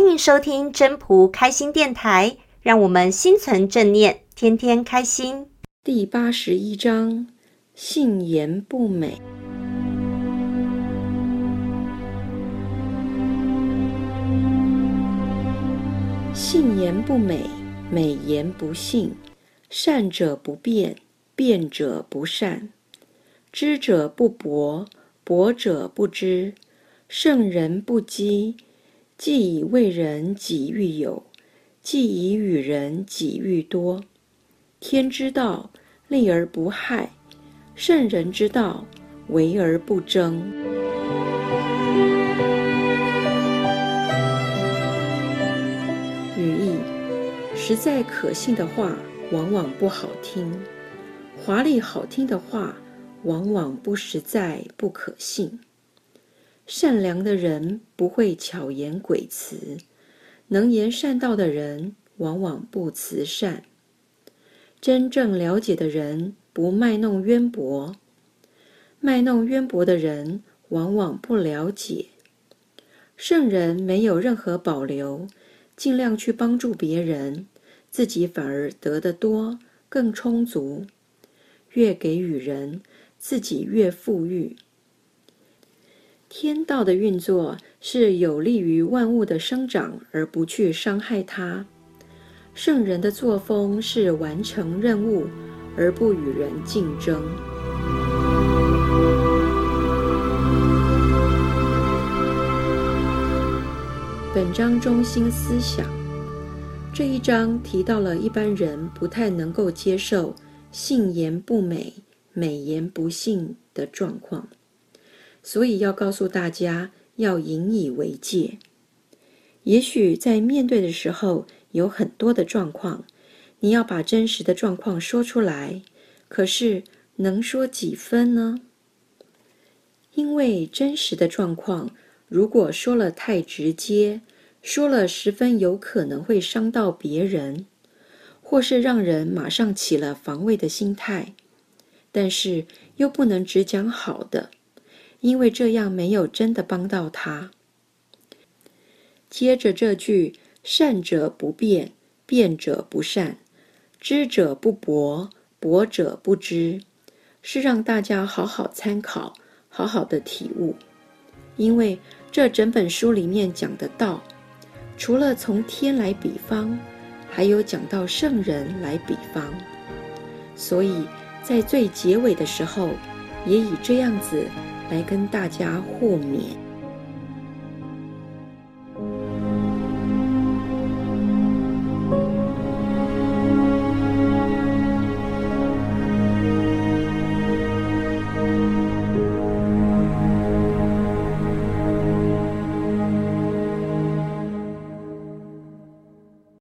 欢迎收听真朴开心电台，让我们心存正念，天天开心。第八十一章：信言不美。信言不美，美言不信。善者不辩，辩者不善。知者不博，博者不知。圣人不积，既以为人己愈有，既以与人己愈多。天之道，利而不害；圣人之道，为而不争。语义：实在可信的话，往往不好听；华丽好听的话，往往不实在、不可信。善良的人不会巧言诡辞，能言善道的人往往不慈善。真正了解的人不卖弄渊博，卖弄渊博的人往往不了解。圣人没有任何保留，尽量去帮助别人，自己反而得得多，更充足。越给予人，自己越富裕。天道的运作是有利于万物的生长，而不去伤害它。圣人的作风是完成任务，而不与人竞争。本章中心思想，这一章提到了一般人不太能够接受信言不美、美言不信的状况。所以要告诉大家，要引以为戒。也许在面对的时候有很多的状况，你要把真实的状况说出来，可是能说几分呢？因为真实的状况，如果说了太直接，说了十分有可能会伤到别人，或是让人马上起了防卫的心态，但是又不能只讲好的。因为这样没有真的帮到他。接着这句“善者不辩，辩者不善；知者不博，博者不知”，是让大家好好参考，好好的体悟。因为这整本书里面讲的道，除了从天来比方，还有讲到圣人来比方，所以在最结尾的时候，也以这样子。来跟大家互勉。